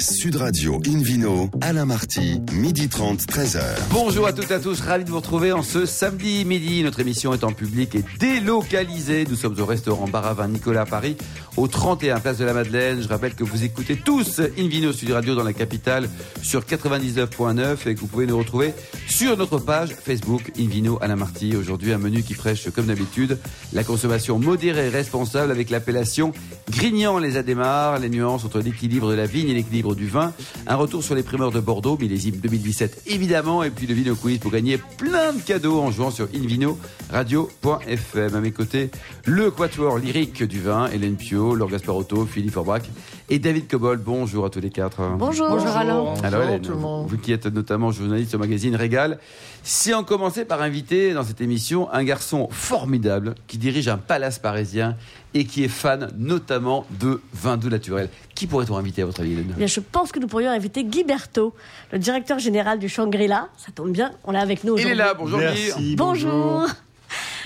Sud Radio Invino, Alain Marty, midi 30, 13h. Bonjour à toutes et à tous, ravi de vous retrouver en ce samedi midi. Notre émission est en public et délocalisée. Nous sommes au restaurant Baravin Nicolas à Paris, au 31 Place de la Madeleine. Je rappelle que vous écoutez tous Invino Sud Radio dans la capitale sur 99.9 et que vous pouvez nous retrouver sur notre page Facebook Invino Alain Marty. Aujourd'hui, un menu qui prêche, comme d'habitude, la consommation modérée et responsable avec l'appellation Grignant les Adémars, les nuances entre l'équilibre de la vigne et l'équilibre du vin. Un retour sur les primeurs de Bordeaux, millésime 2017 évidemment, et puis le Vino Quiz pour gagner plein de cadeaux en jouant sur invino-radio.fm. À mes côtés, le quatuor lyrique du vin, Hélène Pio, Laure Gasparotto, Philippe Forbach et David Cobol. Bonjour à tous les quatre. Bonjour. Bonjour Alain. Alors Hélène, tout le monde. vous qui êtes notamment journaliste au magazine Régal, si on commençait par inviter dans cette émission un garçon formidable qui dirige un palace parisien et qui est fan notamment de vin doux naturel, qui pourrait-on inviter à votre avis Hélène? Eh bien, je pense que nous pourrions inviter Guy Berthaud, le directeur général du Shangri-La. Ça tombe bien, on l'a avec nous Il aujourd'hui. est là, bonjour Guy. Merci. Bonjour.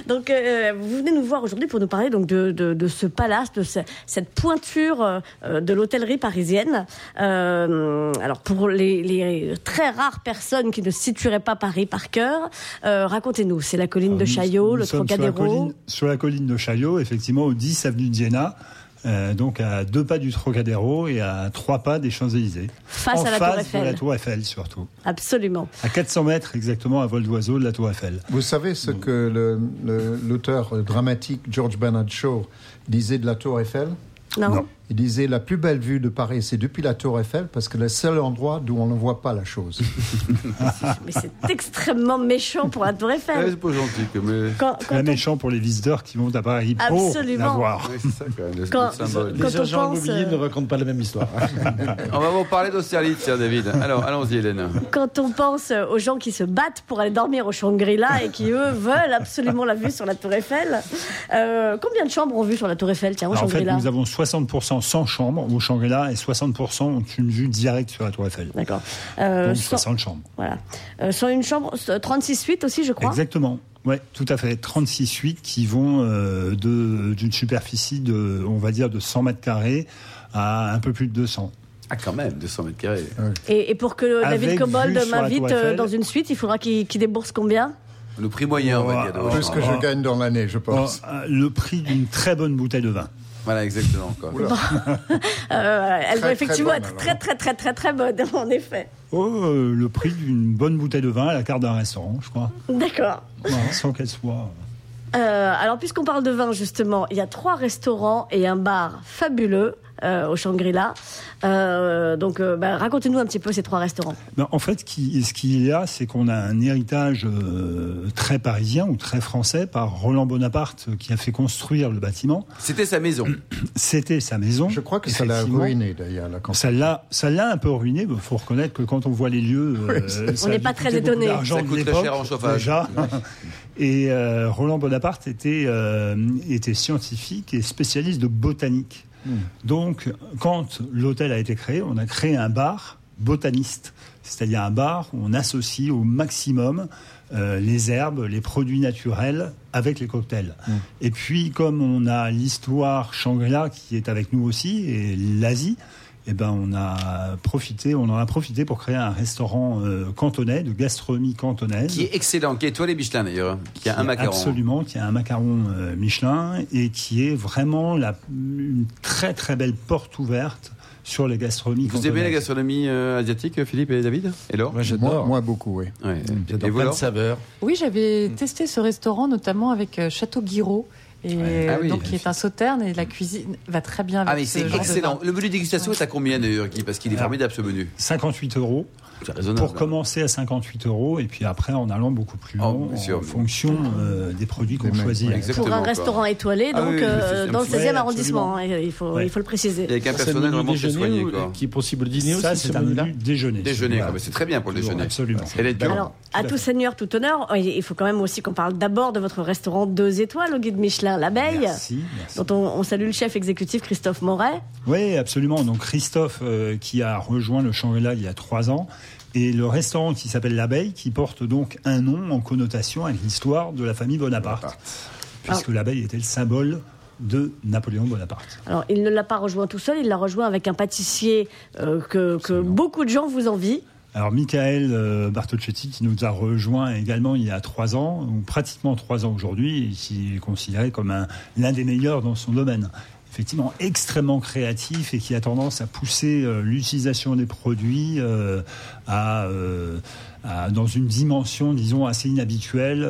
Donc, euh, vous venez nous voir aujourd'hui pour nous parler donc de, de, de ce palace, de ce- cette pointure euh, de l'hôtellerie parisienne. Euh, alors, pour les, les très rares personnes qui ne situeraient pas Paris par cœur, euh, racontez-nous. C'est la colline de Alors, Chaillot, nous le sommes sur la, Trocadéro. colline, sur la colline de Chaillot, effectivement, au 10 avenue de Iéna, euh, donc à deux pas du Trocadéro et à trois pas des Champs-Élysées. Face en à la face Tour Eiffel. de la Tour Eiffel, surtout. Absolument. À 400 mètres exactement à vol d'oiseau de la Tour Eiffel. Vous savez ce que le- le- l'auteur dramatique George Bernard Shaw disait de la Tour Eiffel? Non, Non. Il disait la plus belle vue de Paris, c'est depuis la Tour Eiffel, parce que c'est le seul endroit d'où on ne voit pas la chose. mais c'est extrêmement méchant pour la Tour Ouais, Eiffel. c'est pas gentil, mais... Quand, quand Très on méchant pour les visiteurs qui vont à Paris pour Absolument. la voir. Ouais, ça quand même, le, Quand- le symbole. quand Les agents pense, immobiliers euh, ne racontent pas la même histoire. On va vous parler d'Austerlitz, tiens David. Alors, allons-y Hélène. Quand on pense aux gens qui se battent pour aller dormir au Shangri-La et qui, eux, veulent absolument la vue sur la Tour Eiffel, euh, combien de chambres ont vu sur la Tour Eiffel, tiens, au Alors, en fait, Shangri-La? nous avons 60% sans chambre au Shangri-La et 60% ont une vue directe sur la Tour Eiffel. D'accord. Euh, Donc sans- 60 chambres. voilà. Euh, sur une chambre, euh, 36 suites aussi, je crois. Exactement. Ouais, tout à fait. 36 suites qui vont euh, de- d'une superficie de, on va dire, de 100 mètres carrés à un peu plus de 200. Ah quand même, 200 mètres carrés. Et, et pour que David Cobold m'invite euh, dans une suite, il faudra qu'il débourse combien? Le prix moyen, on va dire. Plus chambres. que je gagne dans l'année, je pense. Euh, le prix d'une très bonne bouteille de vin. Voilà, exactement. Quoi. Euh, Elle doit effectivement très bonne, être très, très, très, très, très bonne, en effet. Oh, euh, le prix d'une bonne bouteille de vin à la carte d'un restaurant, je crois. D'accord. Sans qu'elle soit. Euh, alors, puisqu'on parle de vin, justement, il y a trois restaurants et un bar fabuleux euh, au Shangri-La. Euh, donc, euh, bah, racontez-nous un petit peu ces trois restaurants. Ben, en fait, qui- ce qu'il y a, c'est qu'on a un héritage euh, très parisien ou très français par Roland Bonaparte qui a fait construire le bâtiment. C'était sa maison. C'était sa maison. Je crois que ça l'a ruiné, d'ailleurs. Ça l'a, ça l'a un peu ruiné. Il faut reconnaître que quand on voit les lieux, euh, On n'est pas très étonné. Ça coûte très cher en chauffage. Déjà. Et euh, Roland Bonaparte était, euh, était scientifique et spécialiste de botanique. Donc, quand l'hôtel a été créé, on a créé un bar botaniste, c'est-à-dire un bar où on associe au maximum euh, les herbes, les produits naturels avec les cocktails. Et puis, comme on a l'histoire Shangri-La qui est avec nous aussi, et l'Asie, eh ben, on a profité, on en a profité pour créer un restaurant euh, cantonais, de gastronomie cantonaise. Qui est excellent, qui est étoilé Michelin d'ailleurs. Qui a un macaron. Absolument, qui a un macaron euh, Michelin et qui est vraiment la, une très très belle porte ouverte sur les gastronomies Vous aimez la gastronomie euh, asiatique, Philippe et David Et Laure Moi, Moi, j'adore. moi, beaucoup, oui. Ouais. J'adore Et plein de saveurs. Oui, j'avais testé ce restaurant notamment avec euh, Château Guiraud. Et Ah oui. donc, qui est un sauterne et la cuisine va très bien avec Ah mais ce c'est genre de excellent. vin. Le menu dégustation est à combien d'ailleurs, Guy? Parce qu'il est Alors, formidable ce menu. 58 euros. C'est raisonnable. Pour commencer à 58 euros et puis après en allant beaucoup plus Oh, loin en fonction euh, des produits qu'on choisit. Exactement, Pour un quoi. restaurant étoilé, Ah donc oui, oui, euh, dans le ouais, 16e arrondissement, hein, il, faut, Ouais. il faut le préciser. Avec un C'est le personnel vraiment très déjeuner soigné. Quoi. qui est possible le dîner Ça, aussi, c'est ce un menu déjeuner. Déjeuner, Voilà. quoi. Mais c'est très bien pour le Toujours, déjeuner. Absolument. Alors, à tout seigneur, tout honneur, il faut quand même aussi qu'on parle d'abord de votre restaurant 2 étoiles au guide Michelin, l'abeille, dont on, on salue le chef exécutif Christophe Moret. Oui, absolument. Donc Christophe, euh, qui a rejoint le Shangri-La il y a trois ans, et le restaurant qui s'appelle l'Abeille, qui porte donc un nom en connotation avec l'histoire de la famille Bonaparte, puisque l'abeille était le symbole de Napoléon Bonaparte. Alors, il ne l'a pas rejoint tout seul, il l'a rejoint avec un pâtissier euh, que, que beaucoup de gens vous envient. Alors Michael euh, Bartocchetti qui nous a rejoint également il y a trois ans, ou pratiquement trois ans aujourd'hui, et qui est considéré comme un- l'un des meilleurs dans son domaine. Effectivement, extrêmement créatif et qui a tendance à pousser euh, l'utilisation des produits euh, à, euh, à- dans une dimension, disons, assez inhabituelle,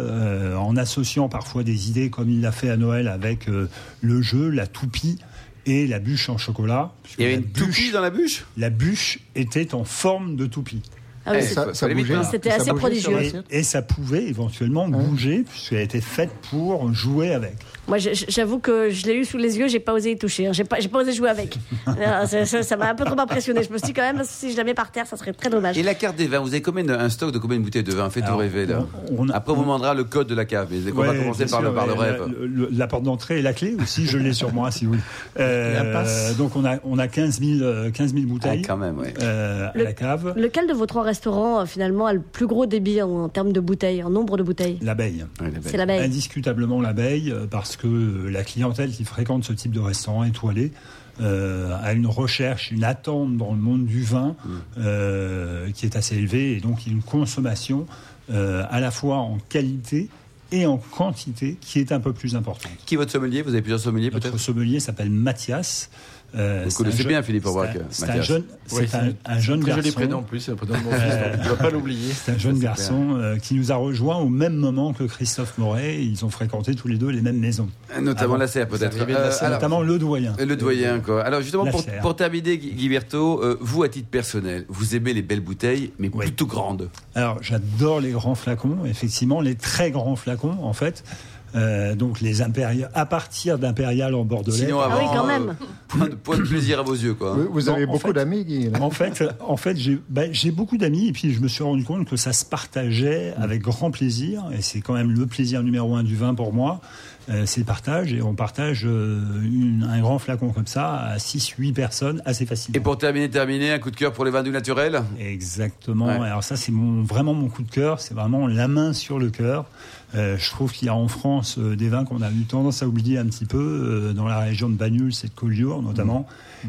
en associant parfois des idées comme il l'a fait à Noël avec le jeu, la toupie et la bûche en chocolat. Il y avait une toupie dans la bûche? La bûche était en forme de toupie. Ah oui, Eh, Ça, ça hein. C'était assez prodigieux. Et, ça pouvait éventuellement bouger, puisqu'elle était faite pour jouer avec. Moi, j'avoue que je l'ai eu sous les yeux, j'ai pas osé y toucher, hein. j'ai pas, pas osé jouer avec. Ah, ça- m'a un peu trop impressionné. Je me suis dit quand même, si je la mets par terre, ça serait très dommage. Et la carte des vins, vous avez combien de- un stock de combien de bouteilles de vin? Faites-nous Alors, rêver là. on- on a- Après, on vous demandera le code de la cave. Mais on va commencer par, le, sûr, par le rêve. La, le- la porte d'entrée et la clé aussi, je l'ai sur moi, si vous voulez. Euh, La passe. donc on a, on a 15 000, euh, 15 000 Ah, bouteilles quand même, ouais. euh, à Le- la cave. Lequel de vos trois restaurants, euh, finalement, a le plus gros débit en, en termes de bouteilles, en nombre de bouteilles L'abeille. Ouais. C'est l'abeille. Indiscutablement l'abeille, euh, parce que euh, la clientèle qui fréquente ce type de restaurant étoilé euh, a une recherche, une attente dans le monde du vin Mm. euh, qui est assez élevée, et donc une consommation euh, à la fois en qualité et en quantité qui est un peu plus importante. Qui est votre sommelier? Vous avez plusieurs sommeliers Notre peut-être? sommelier s'appelle Mathias. Euh, Vous c'est connaissez bien Philippe Aubrac, c'est un- jeune, Oui, c'est un, un jeune Très garçon. joli prénom en plus, c'est le prénom de mon fils, donc on ne pas l'oublier. C'est un jeune garçon euh, qui nous a rejoint au même moment que Christophe Moret. Ils ont fréquenté tous les deux les mêmes maisons, Notamment la serre peut-être. Euh, notamment le doyen. le doyen, quoi. Alors justement, pour, terminer, Guy Berthaud, euh, vous, à titre personnel, vous aimez les belles bouteilles, mais Oui. plutôt grandes. Alors, j'adore les grands flacons, effectivement, les très grands flacons, en fait. Euh, donc, les impériaux, à partir d'impérial en bordelais. Sinon, Ah oui, quand euh, même. point, de, point de plaisir à vos yeux, quoi. Vous, avez beaucoup d'amis, Guy. En fait, en fait j'ai ben, j'ai beaucoup d'amis et puis je me suis rendu compte que ça se partageait avec grand plaisir et c'est quand même le plaisir numéro un du vin pour moi. Euh, c'est le partage et on partage euh, une- un grand flacon comme ça à 6-8 personnes assez Et facilement. pour terminer, terminer, un coup de cœur pour les vins du naturel Exactement. Ouais. Alors ça, c'est mon, vraiment mon coup de cœur. C'est vraiment la main sur le cœur. Euh, je trouve qu'il y a en France euh, des vins qu'on a eu tendance à oublier un petit peu euh, dans la région de Banyuls et de Collioure notamment.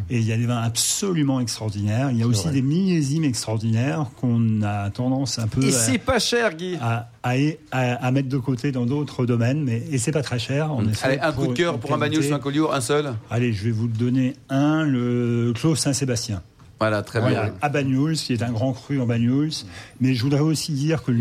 Et il y a des vins absolument extraordinaires. Il y a aussi vrai. des millésimes extraordinaires qu'on a tendance un peu Et à, c'est pas cher, Guy. à, à- à- à mettre de côté dans d'autres domaines. Mais et c'est pas très cher. Allez, un coup de cœur pour un. Bagnols ou un Collioure, un seul? Allez, je vais vous donner un, le Clos Saint-Sébastien. Voilà, très Voilà, bien. à Banyuls, qui est un grand cru en Banyuls. Mais je voudrais aussi dire que le,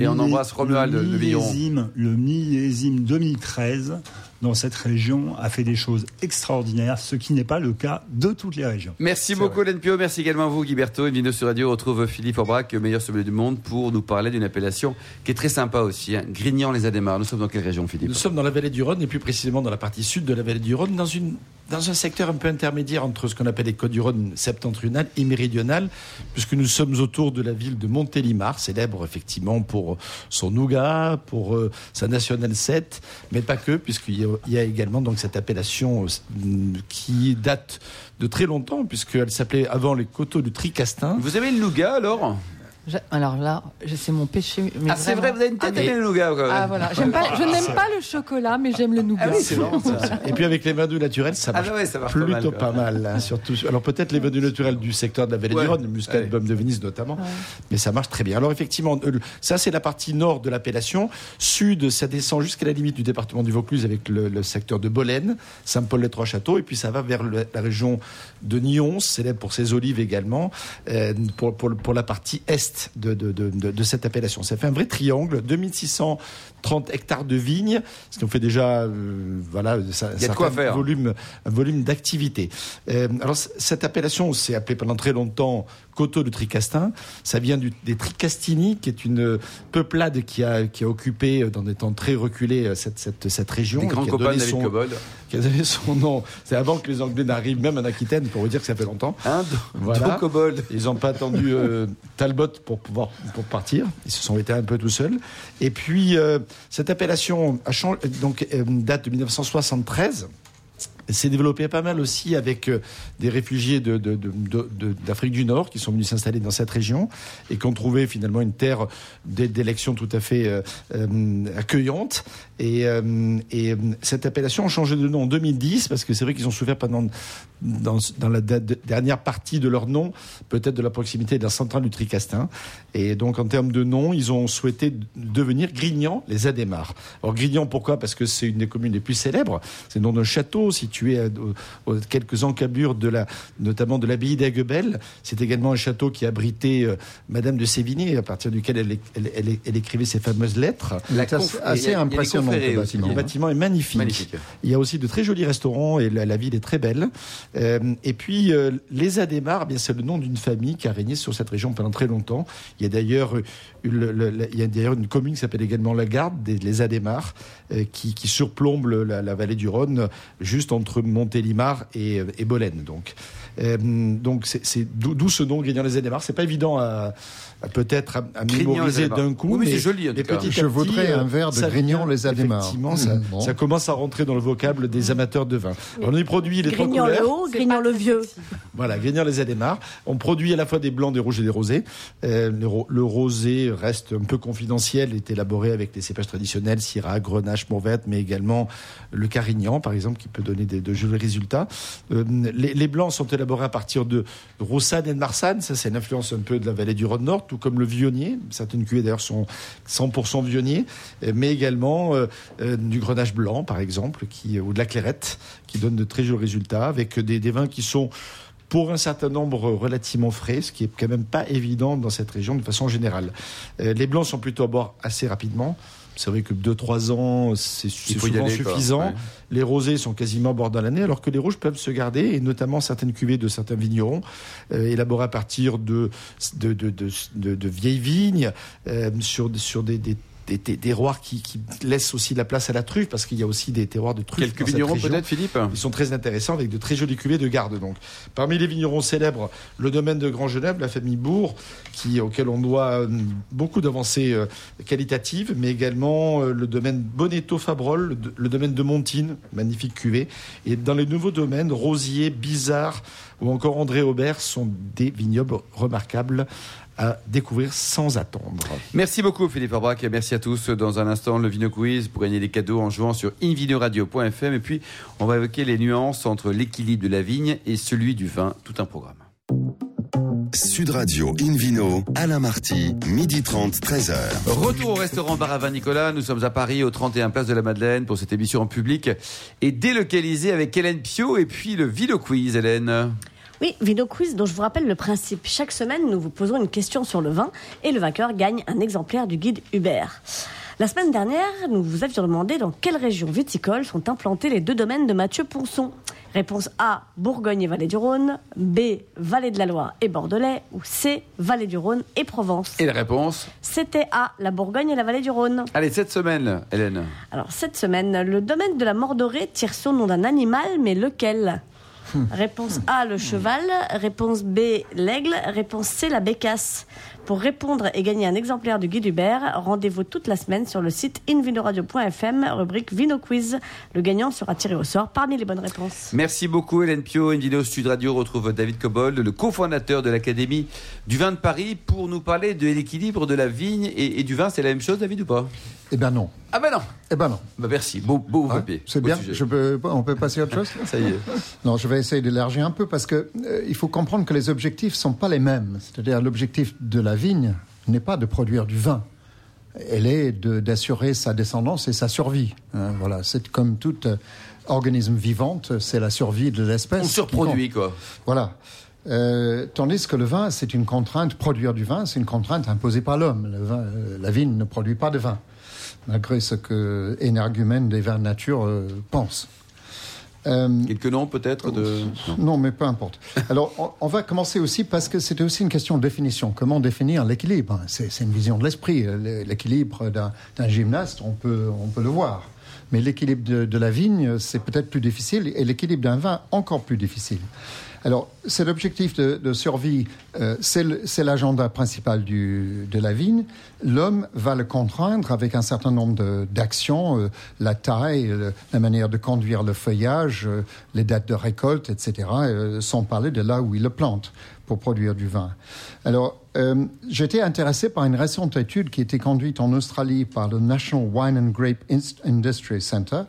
millésime, le millésime 2013 dans cette région a fait des choses extraordinaires, ce qui n'est pas le cas de toutes les régions. Merci beaucoup, Hélène Pio. Merci également à vous, Guy Berthaud. Une vidéo sur radio retrouve Philippe Aubrac, meilleur sommelier du monde, pour nous parler d'une appellation qui est très sympa aussi, hein, Grignan-les-Adémars. Nous sommes dans quelle région, Philippe? Nous sommes dans la vallée du Rhône, et plus précisément dans la partie sud de la vallée du Rhône, dans, une, dans un secteur un peu intermédiaire entre ce qu'on appelle les côtes du Rhône septentrionales et méridionales, puisque nous sommes autour de la ville de Montélimar, célèbre effectivement pour son nougat, pour euh, sa National 7, mais pas que, puisqu'il y a, il y a également donc cette appellation euh, qui date de très longtemps, puisqu'elle s'appelait avant les coteaux du Tricastin. Vous avez le nougat alors? Alors là, je- c'est mon péché. mais Ah, c'est vrai, vous avez une tête Ah, mais- le nougat. quand même. Ah voilà, J'aime pas, je n'aime pas le chocolat, mais j'aime le nougat. Ah oui, ça. Et puis avec les vins doux naturels, ça Ah marche bah ouais, ça marche pas plutôt mal, pas mal. hein, surtout. Alors peut-être les vins doux naturels du secteur de la vallée Ouais. du Rhône, le muscat de Baume de Venise notamment, mais ça marche très bien. Alors effectivement, euh, ça c'est la partie nord de l'appellation. Sud, ça descend jusqu'à la limite du département du Vaucluse avec le, le secteur de Bolène, Saint-Paul-les-Trois-Châteaux, et puis ça va vers le- la région de Nyons, célèbre pour ses olives également, euh, pour, pour, pour la partie est de, de, de, de- cette appellation. Ça fait un vrai triangle, 2630 hectares de vignes, ce qui nous fait déjà, euh, voilà, ça, Il y a de quoi certain faire. volume, un volume d'activité. Euh, alors cette appellation, c'est appelé pendant très longtemps coteau de Tricastin. Ça vient du- des Tricastini, qui est une peuplade qui a, qui a occupé euh, dans des temps très reculés euh, cette, cette, cette région. Des grands qui a copains son- qui a donné son nom. C'est avant que les Anglais n'arrivent, même en Aquitaine, pour vous dire que ça fait longtemps. Hein, Voilà. Ils n'ont pas attendu euh, Talbot pour pouvoir pour partir. Ils se sont été un peu tout seuls. Et puis euh, cette appellation a changé, donc euh, date de 1973. S'est développé pas mal aussi avec euh, des réfugiés d'Afrique du Nord qui sont venus s'installer dans cette région et qui ont trouvé finalement une terre d'é- d'élection tout à fait euh, euh, accueillante. Et, et, cette appellation a changé de nom en 2010 parce que c'est vrai qu'ils ont souffert pendant dans, la dernière partie de leur nom, peut-être de la proximité de la centrale du Tricastin. Et donc, en termes de nom, ils ont souhaité devenir Grignan, les Adémars. Alors, Grignan, pourquoi? Parce que c'est une des communes les plus célèbres. C'est le nom d'un château situé à, aux- aux quelques encablures de la, notamment de l'abbaye d'Aguebel. C'est également un château qui abritait euh, Madame de Sévigné, à partir duquel elle, elle- elle- elle écrivait ses fameuses lettres. Il est assez, assez impressionnant, bâtiment. Le bâtiment est magnifique. Magnifique. Il y a aussi de très jolis restaurants et la, la ville est très belle. Euh, et puis, euh, les Adémars, eh bien, c'est le nom d'une famille qui a régné sur cette région pendant très longtemps. Il y a d'ailleurs il y a d'ailleurs une commune qui s'appelle également la Garde, des, les Adémars, euh, qui, qui surplombe la, la vallée du Rhône, juste entre Montélimar et, euh, et Bolène. Donc, Euh, donc c'est d'où ce nom Grignan les Adémars. C'est pas évident à, à peut-être à, à mémoriser d'un coup. Oui, mais c'est joli, en tout cas. Je voudrais euh, un verre de Grignan les Adémars. Effectivement, ça, Mmh, bon. ça commence à rentrer dans le vocable des amateurs de vin. Alors, on y produit les trois Grignan le haut, Grignan le vieux. Voilà, Grignan les Adémars. On produit à la fois des blancs, des rouges et des rosés. Euh, le, ro- le rosé reste un peu confidentiel, est élaboré avec des cépages traditionnels, Syrah, Grenache, Mourvèdre, mais également le Carignan, par exemple, qui peut donner de jolis résultats. Euh, les, les blancs sont élaborés à partir de Roussane et de Marsanne. Ça, c'est une influence un peu de la vallée du Rhône-Nord, tout comme le Vionnier. Certaines cuvées, d'ailleurs, sont 100% Vionnier, euh, mais également euh, euh, du Grenache blanc, par exemple, qui, ou de la Clairette, qui donne de très jolis résultats, avec des, des vins qui sont pour un certain nombre relativement frais, ce qui est quand même pas évident dans cette région de façon générale. Euh, les blancs sont plutôt à boire assez rapidement. C'est vrai que 2-3 ans, c'est souvent aller, quoi. suffisant. Ouais. Les rosés sont quasiment à bord dans l'année, alors que les rouges peuvent se garder, et notamment certaines cuvées de certains vignerons, euh, élaborées à partir de, de, de, de, de- de vieilles vignes, euh, sur, sur des, des, des, des terroirs qui, qui laissent aussi la place à la truffe, parce qu'il y a aussi des terroirs de truffe. Quelques vignerons peut-être, Philippe? Ils sont très intéressants avec de très jolies cuvées de garde. Donc, parmi les vignerons célèbres, le domaine de Grand Genève, la famille Bourg, qui auquel on doit euh, beaucoup d'avancées euh, qualitatives, mais également euh, le domaine Bonetto Fabrol, le, le domaine de Montine, magnifique cuvée, et dans les nouveaux domaines Rosier, Bizarre ou encore André Aubert sont des vignobles remarquables à découvrir sans attendre. Merci beaucoup Philippe Arbrac et merci à tous. Dans un instant, le Vino Quiz pour gagner des cadeaux en jouant sur invinoradio.fm. Et puis, on va évoquer les nuances entre l'équilibre de la vigne et celui du vin. Tout un programme. Sud Radio Invino, Alain Marty, midi 30, 13h. Retour au restaurant Bar à Vin Nicolas. Nous sommes à Paris, au 31 Place de la Madeleine, pour cette émission en public et délocalisée avec Hélène Pio et puis le Vino Quiz, Hélène. Oui, Vino Quiz, dont je vous rappelle le principe. Chaque semaine, nous vous posons une question sur le vin et le vainqueur gagne un exemplaire du guide Hubert. La semaine dernière, nous vous avions demandé dans quelle région viticole sont implantés les deux domaines de Mathieu Ponson. Réponse A, Bourgogne et Vallée du Rhône. B, Vallée de la Loire et Bordelais. Ou C, Vallée du Rhône et Provence. Et la réponse C'était A, la Bourgogne et la Vallée du Rhône. Allez, cette semaine, Hélène. Alors cette semaine, le domaine de la Mordorée tire son nom d'un animal, mais lequel? Réponse A, le cheval. Réponse B, l'aigle. Réponse C, la bécasse. Pour répondre et gagner un exemplaire du guide Hubert, rendez-vous toute la semaine sur le site invinoradio.fm, rubrique Vino Quiz. Le gagnant sera tiré au sort parmi les bonnes réponses. Merci beaucoup Hélène Pio. Une vidéo Sud Radio retrouve David Cobold, le cofondateur de l'Académie du vin de Paris, pour nous parler de l'équilibre de la vigne et, et du vin. C'est la même chose, David, ou pas? Eh ben non. Ah ben non Eh ben non. bah Merci, beau, beau Hein, papier. C'est bien. sujet. Je peux, on peut passer à autre chose? Ça y est. Non, je vais essayer d'élargir un peu parce que euh, il faut comprendre que les objectifs sont pas les mêmes. C'est-à-dire l'objectif de la vigne n'est pas de produire du vin. Elle est d'assurer sa descendance et sa survie. hein, voilà, c'est comme tout euh, organisme vivante, c'est la survie de l'espèce. On surproduit, quoi. Voilà. Euh, tandis que le vin, c'est une contrainte. Produire du vin, c'est une contrainte imposée par l'homme. Euh, la vigne ne produit pas de vin, malgré ce que énergumène des vins de nature pense. Euh, Quelques noms peut-être de. Non. non, mais peu importe. Alors, on, on va commencer aussi parce que c'était aussi une question de définition. Comment définir l'équilibre? C'est une vision de l'esprit. L'é- L'équilibre d'un d'un gymnaste, on peut, on peut le voir. Mais l'équilibre de, la vigne, c'est peut-être plus difficile, et l'équilibre d'un vin encore plus difficile. Alors, cet objectif de, survie, euh, c'est l'agenda principal du, de la vigne. L'homme va le contraindre avec un certain nombre d'actions, euh, la taille, le- la manière de conduire le feuillage, euh, les dates de récolte, etc., euh, sans parler de là où il le plante pour produire du vin. Alors, euh, j'étais intéressé par une récente étude qui a été conduite en Australie par le National Wine and Grape Industry Center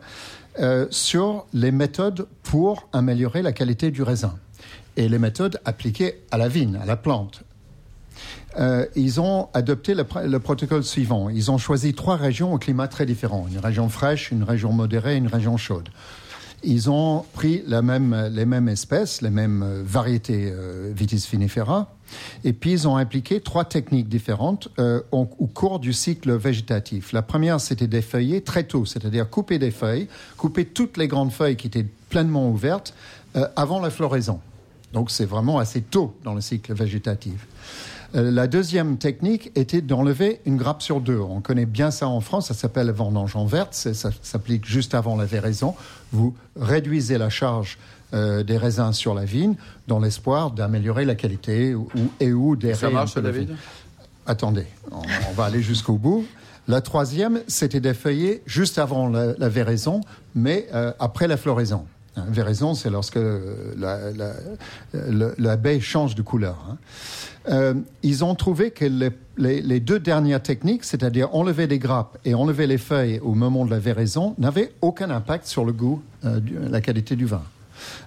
euh, sur les méthodes pour améliorer la qualité du raisin et les méthodes appliquées à la vigne, à la plante. Euh, ils ont adopté le, le protocole suivant. Ils ont choisi trois régions au climat très différent. Une région fraîche, une région modérée une région chaude. Ils ont pris les mêmes espèces, les mêmes euh, variétés euh, Vitis vinifera, et puis ils ont appliqué trois techniques différentes euh, au, cours du cycle végétatif. La première, c'était défeuiller très tôt, c'est-à-dire couper des feuilles, couper toutes les grandes feuilles qui étaient pleinement ouvertes avant la floraison. Donc c'est vraiment assez tôt dans le cycle végétatif. Euh, La deuxième technique était d'enlever une grappe sur deux. On connaît bien ça en France, ça s'appelle vendange en verte, ça s'applique juste avant la véraison. Vous réduisez la charge euh, des raisins sur la vigne dans l'espoir d'améliorer la qualité ou, et ou des Ça marche, la David vigne. Attendez, on, on va aller jusqu'au bout. La troisième, c'était d'effeuiller juste avant la, la véraison, mais euh, après la floraison. Hein, véraison, c'est lorsque la, la, le- la baie change de couleur. hein. Euh, ils ont trouvé que les, les- les deux dernières techniques, c'est-à-dire enlever les grappes et enlever les feuilles au moment de la véraison, n'avaient aucun impact sur le goût, euh, la qualité du vin.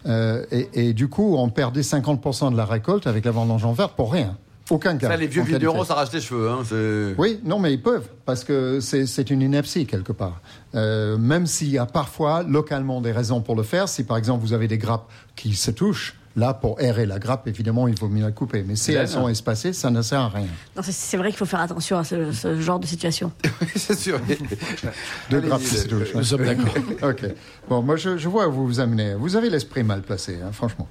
Euh, et, et du coup, on perdait 50% de la récolte avec la vendange en verte pour rien. Aucun. Ça, les vieux qualité. vignerons s'arrachent les cheveux. Hein, Oui, non, mais ils peuvent, parce que c'est une ineptie quelque part. Euh, même s'il y a parfois localement des raisons pour le faire, si par exemple vous avez des grappes qui se touchent, là pour aérer la grappe, évidemment, il vaut mieux la couper. Mais si elles sont espacées, ça ne sert à rien. C'est- vrai qu'il faut faire attention à ce, ce genre de situation. c'est sûr. Deux grappes qui se touchent. Nous sommes d'accord. ok. Bon, moi, je, je vois où vous vous amenez. Vous avez l'esprit mal placé, hein, franchement.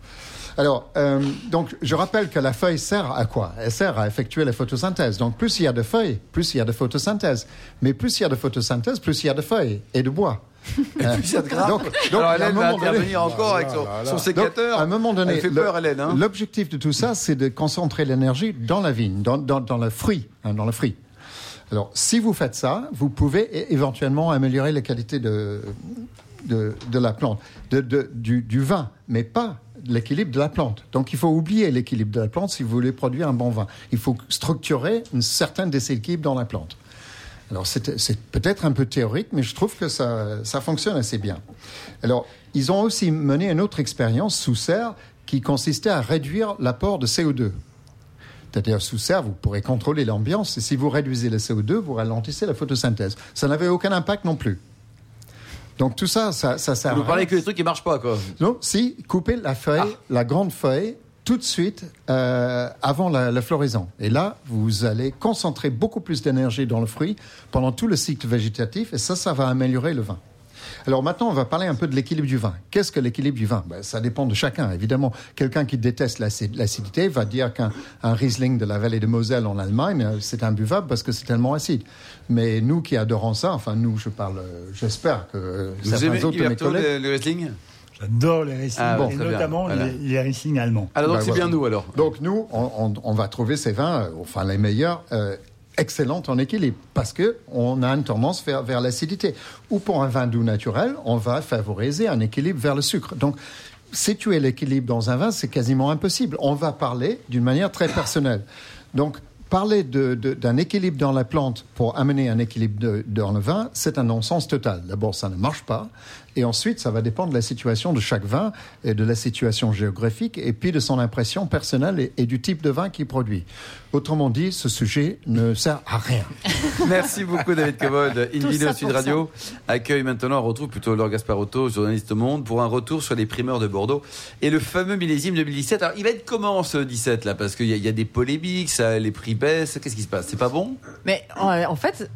Alors, euh, donc, je rappelle que la feuille sert à quoi? Elle sert à effectuer la photosynthèse. Donc, plus il y a de feuilles, plus il y a de photosynthèse. Mais plus il y a de photosynthèse, plus il y a de feuilles et de bois. Euh, Plus il y a de grappes. donc- donc, Alors à un Hélène va moment donné- intervenir encore avec son, son donc, sécateur. à un moment donné, Elle fait le- peur, Hélène. Hein l'objectif de tout ça, c'est de concentrer l'énergie dans la vigne, dans, dans, dans le fruit, hein, dans le fruit. Alors, si vous faites ça, vous pouvez éventuellement améliorer la qualité de, de, de la plante, de, de- du, du vin, mais pas l'équilibre de la plante. Donc, il faut oublier l'équilibre de la plante si vous voulez produire un bon vin. Il faut structurer une certaine déséquilibre dans la plante. Alors, c'est peut-être un peu théorique, mais je trouve que ça, ça fonctionne assez bien. Alors, ils ont aussi mené une autre expérience sous serre qui consistait à réduire l'apport de CO2. C'est-à-dire, sous serre, vous pourrez contrôler l'ambiance, et si vous réduisez le CO2, vous ralentissez la photosynthèse. Ça n'avait aucun impact non plus. Donc, tout ça, ça, ça sert Vous parlez que des trucs qui marchent pas, quoi. Non, si, coupez la feuille, Ah. la grande feuille, tout de suite euh, avant la, la floraison. Et là, vous allez concentrer beaucoup plus d'énergie dans le fruit pendant tout le cycle végétatif, et ça, ça va améliorer le vin. Alors maintenant, on va parler un peu de l'équilibre du vin. Qu'est-ce que l'équilibre du vin? Ben, Ça dépend de chacun, évidemment. Quelqu'un qui déteste l'acid- l'acidité va dire qu'un un Riesling de la vallée de Moselle en Allemagne, euh, c'est imbuvable parce que c'est tellement acide. Mais nous qui adorons ça, enfin nous, je parle, euh, j'espère que euh, Vous certains aimez autres de mes Gilberto, collègues... le, le J'adore les Riesling, Ah, bon, et notamment Voilà. les, les Riesling allemands. Alors donc Bah, c'est voilà. bien nous alors. Donc nous, on, on- on va trouver ces vins, euh, enfin les meilleurs, euh, excellents en équilibre, parce que on a une tendance vers, vers l'acidité. Ou pour un vin doux naturel, on va favoriser un équilibre vers le sucre. Donc situer l'équilibre dans un vin, c'est quasiment impossible. On va parler d'une manière très personnelle. Donc parler d'un équilibre dans la plante pour amener un équilibre de- dans le vin, c'est un non-sens total. D'abord, ça ne marche pas. Et ensuite, ça va dépendre de la situation de chaque vin et de la situation géographique et puis de son impression personnelle et du type de vin qu'il produit. Autrement dit, ce sujet ne sert à rien. Merci beaucoup David Cobold. Invino ça Sud Radio accueille maintenant, on retrouve plutôt Laure Gasparotto, journaliste au Monde, pour un retour sur les primeurs de Bordeaux et le fameux millésime 2017. Alors il va être comment ce 17 là? Parce qu'il y, a- il y a des polémiques, ça, les prix baissent, qu'est-ce qui se passe? C'est pas bon? Mais euh, en fait,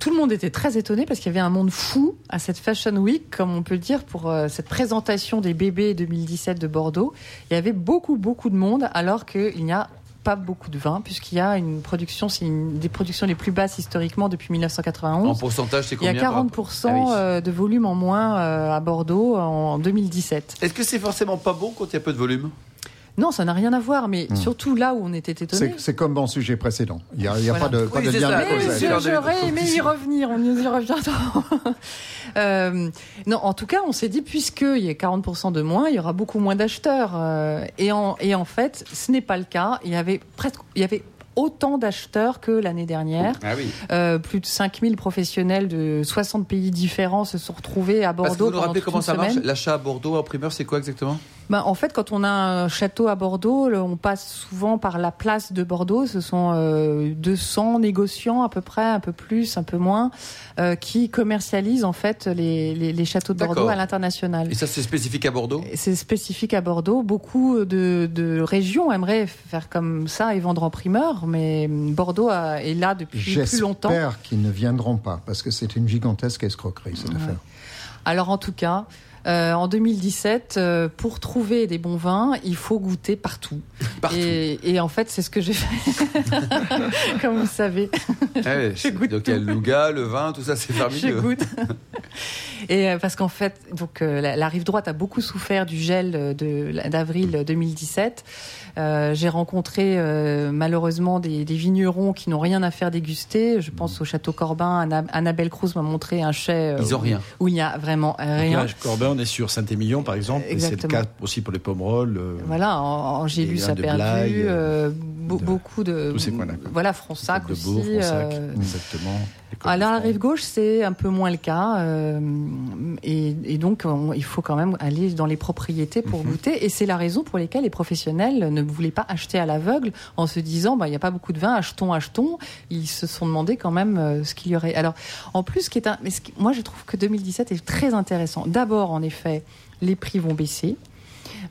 tout le monde était très étonné parce qu'il y avait un monde fou à cette Fashion Week, comme on peut le dire, pour euh, cette présentation des bébés 2017 de Bordeaux. Il y avait beaucoup, beaucoup de monde alors qu'il n'y a pas beaucoup de vin, puisqu'il y a une production, c'est une des productions les plus basses historiquement depuis 1991. En pourcentage, c'est Il y combien a par 40% Ah oui. euh, de volume en moins euh, à Bordeaux en 2017. Est-ce que c'est forcément pas bon quand il y a peu de volume? Non, ça n'a rien à voir, mais Hmm. surtout là où on était étonnés. C'est comme mon sujet précédent. Il n'y a, il y a Voilà. pas de, pas Oui, de c'est lien ça. de j'aurais aimé y revenir, on y reviendra. Euh, non, en tout cas, on s'est dit, puisqu'il y a 40% de moins, il y aura beaucoup moins d'acheteurs. euh, et, en, et en fait, ce n'est pas le cas. Il y avait presque, il y avait autant d'acheteurs que l'année dernière. Ah oui. Euh, plus de 5000 professionnels de 60 pays différents se sont retrouvés à Parce que Bordeaux vous nous pendant rappelez comment ça marche semaine. L'achat à Bordeaux en primeur, c'est quoi exactement? Ben, en fait, quand on a un château à Bordeaux, on passe souvent par la place de Bordeaux. Ce sont euh, 200 négociants à peu près, un peu plus, un peu moins, euh, qui commercialisent en fait les, les, les châteaux de Bordeaux à l'international. Et ça, c'est spécifique à Bordeaux? C'est spécifique à Bordeaux. Beaucoup de, de régions aimeraient faire comme ça et vendre en primeur, mais Bordeaux a- est là depuis plus longtemps. J'espère qu'ils ne viendront pas, parce que c'est une gigantesque escroquerie, cette affaire. Alors en tout cas, euh, en 2017, euh, pour trouver des bons vins, il faut goûter partout. Partout. Et, et en fait, c'est ce que j'ai fait, comme vous savez. Ah ouais, Je goûte Donc il y a le nougat, le vin, tout ça, c'est Je fabuleux. goûte. Et euh, parce qu'en fait, donc euh, la, la rive droite a beaucoup souffert du gel d'avril 2017. Euh, J'ai rencontré euh, malheureusement des, des vignerons qui n'ont rien à faire déguster. Je pense au château Corbin. Anna- Annabelle Cruz m'a montré un chai euh, Ils ont où- rien. où il n'y a vraiment rien. Corbin, on est sur Saint-Émilion, par exemple. et C'est le cas aussi pour les pommerolles. euh, Voilà, en, en Et Gélus un a perdu, Blaye, euh, be- de- beaucoup de. tous ces coins-là. Voilà, Fronsac de aussi. Bourg, Fronsac, euh, exactement. Alors, la rive gauche, c'est un peu moins le cas. euh, et, et donc, on- il faut quand même aller dans les propriétés pour Mhm. goûter. Et c'est la raison pour laquelle les professionnels ne voulaient pas acheter à l'aveugle en se disant, bah, il n'y a pas beaucoup de vin, achetons, achetons. Ils se sont demandé quand même euh, ce qu'il y aurait. Alors, en plus, ce qui est un, mais ce qui- moi, je trouve que 2017 est très intéressant. D'abord, en effet, les prix vont baisser.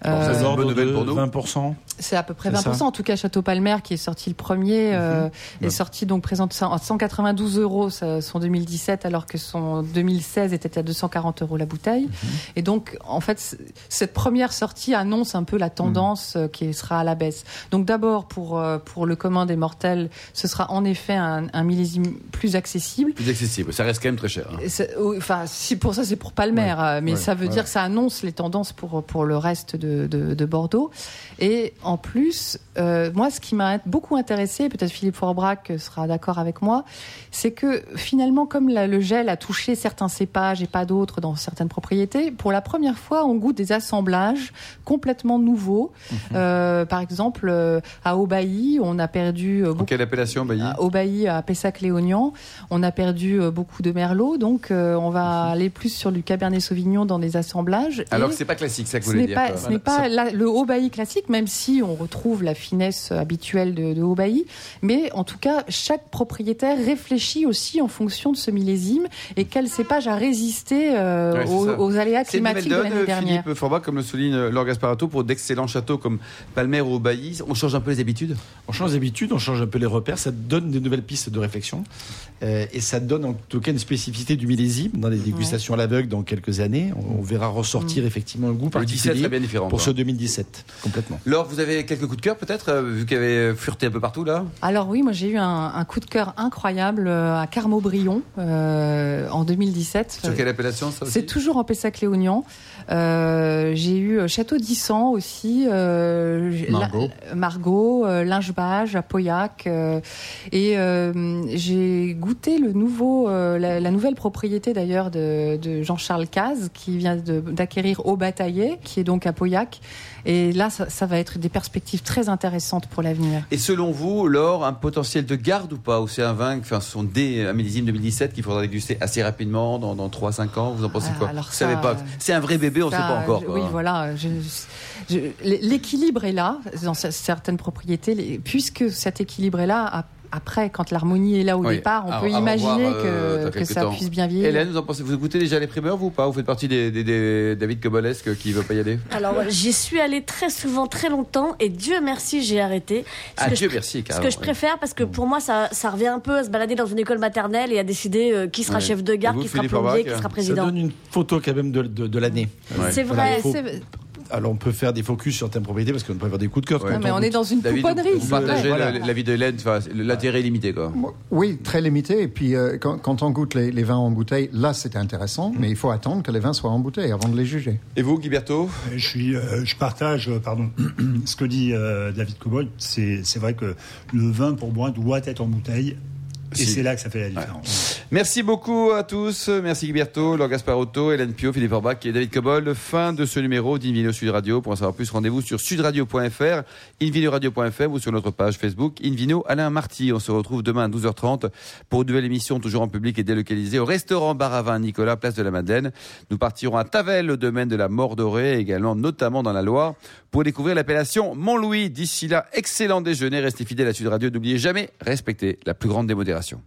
Alors, ça, Euh, c'est une bonne nouvelle de pour nous. 20%. c'est à peu près C'est 20%. ça. En tout cas, Château Palmer, qui est sorti le premier, euh, est Ouais. sorti donc présente ça à 192 euros son 2017, alors que son 2016 était à 240 euros la bouteille. Et donc, en fait, cette première sortie annonce un peu la tendance euh, qui sera à la baisse. Donc, d'abord pour euh, pour le commun des mortels, ce sera en effet un, un millésime plus accessible. Plus accessible. Ça reste quand même très cher. hein. Enfin, si pour ça c'est pour Palmer, mais ouais, ça veut ouais. dire que ça annonce les tendances pour pour le reste de, de, de Bordeaux. Et en plus, euh, moi, ce qui m'a beaucoup intéressé, peut-être Philippe Forbrac sera d'accord avec moi, c'est que finalement, comme la- le gel a touché certains cépages et pas d'autres dans certaines propriétés, pour la première fois, on goûte des assemblages complètement nouveaux. Euh, par exemple, euh, à Aubailly, on a perdu beaucoup quelle appellation, Bailly à Aubailly, à Pessac-Léognan. On a perdu beaucoup de merlot, donc on va aller plus sur du Cabernet Sauvignon dans des assemblages. Alors Et que c'est pas classique, ça que vous voulez dire. pas, quoi. ce n'est pas la- le Aubailly classique, même si on retrouve la finesse habituelle de, de Aubailly. Mais en tout cas, chaque propriétaire réfléchit aussi en fonction de ce millésime et quel cépage a résisté euh, Ouais, aux, aléas climatiques de donne, l'année dernière. Philippe Forbat, comme le souligne Laure Gasparato, pour d'excellents châteaux comme Palmer ou Bailly. On change un peu les habitudes? On change d'habitude, on change un peu les repères, ça donne des nouvelles pistes de réflexion euh, et ça donne en tout cas une spécificité du millésime dans les dégustations à l'aveugle dans quelques années. On, on verra ressortir effectivement un goût Le 17 particulier serait bien différent. Pour ce 2017, complètement. Laure, vous avez quelques coups de cœur peut-être, euh, vu qu'il y avait fureté un peu partout là? Alors oui, moi j'ai eu un, un coup de cœur incroyable euh, à Carmaubrion euh, en 2017. Sur quelle appellation ça C'est toujours en Pessac-Léognan. Euh, j'ai eu Château d'Issan aussi, euh, Margaux. la- Margaux, euh, Lingebage à Pauillac, euh, et euh, j'ai goûté le nouveau, euh, la, la nouvelle propriété d'ailleurs de, de Jean-Charles Caz qui vient d'acquérir au Bataillé, qui est donc à Pauillac. Et là, ça, ça va être des perspectives très intéressantes pour l'avenir. Et selon vous, Laure, un potentiel de garde ou pas Ou c'est un vin, enfin, ce sont des un millésime 2017 qu'il faudra déguster assez rapidement, dans, dans 3-5 ans Vous en pensez Ah, quoi? alors ça, pas. C'est un vrai bébé, on ne sait pas encore. je- oui, voilà. L'équilibre est là dans cer- certaines propriétés. Puisque cet équilibre est là, après, quand l'harmonie est là au Oui. départ, on À- peut à imaginer revoir, euh, que, ça temps. puisse bien vieillir. Hélène, vous en pensez Vous goûtez déjà les primeurs, vous ou pas? Vous faites partie des, des- des David Cobolesque qui ne veut pas y aller? Alors, j'y suis allée très souvent, très longtemps, et Dieu merci, j'ai arrêté. Ce Ah, que Dieu je- merci, Ce carrément. que je préfère, parce que pour moi, ça, ça revient un peu à se balader dans une école maternelle et à décider euh, qui sera chef de vous, qui sera Philippe plombier, qui sera Ça président. donne une photo quand même de, de, de l'année. Ouais. C'est vrai. Alors on peut faire des focus sur certaines propriétés parce qu'on peut avoir des coups de cœur. Ouais. quand mais on est dans une David, pouponnerie. vous partagez vrai. le- l'avis de Hélène, l'intérêt est limité, quoi. Oui, très limité. Et puis, euh, quand, quand on goûte les, les vins en bouteille, là, c'est intéressant. Mais il faut attendre que les vins soient en bouteille avant de les juger. Et vous, Guiberto Je, suis, euh, je partage euh, pardon, ce que dit euh, David Cobol. C'est vrai que le vin, pour moi, doit être en bouteille. Et Si. c'est là que ça fait la différence. Merci beaucoup à tous. Merci Guiberto, Laure Gasparotto, Hélène Pio, Philippe Orbach et David Cobol. Fin de ce numéro d'Invino Sud Radio. Pour en savoir plus, rendez-vous sur sudradio.fr, invinoradio.fr ou sur notre page Facebook Invino Alain Marty. On se retrouve demain à 12h30 pour une nouvelle émission toujours en public et délocalisée au restaurant Bar à Vin Nicolas, place de la Madeleine. Nous partirons à Tavel, au domaine de la Mort Dorée, également notamment dans la Loire, pour découvrir l'appellation Montlouis. D'ici là, excellent déjeuner. Restez fidèles à Sud Radio. N'oubliez jamais, respectez la plus grande démodération.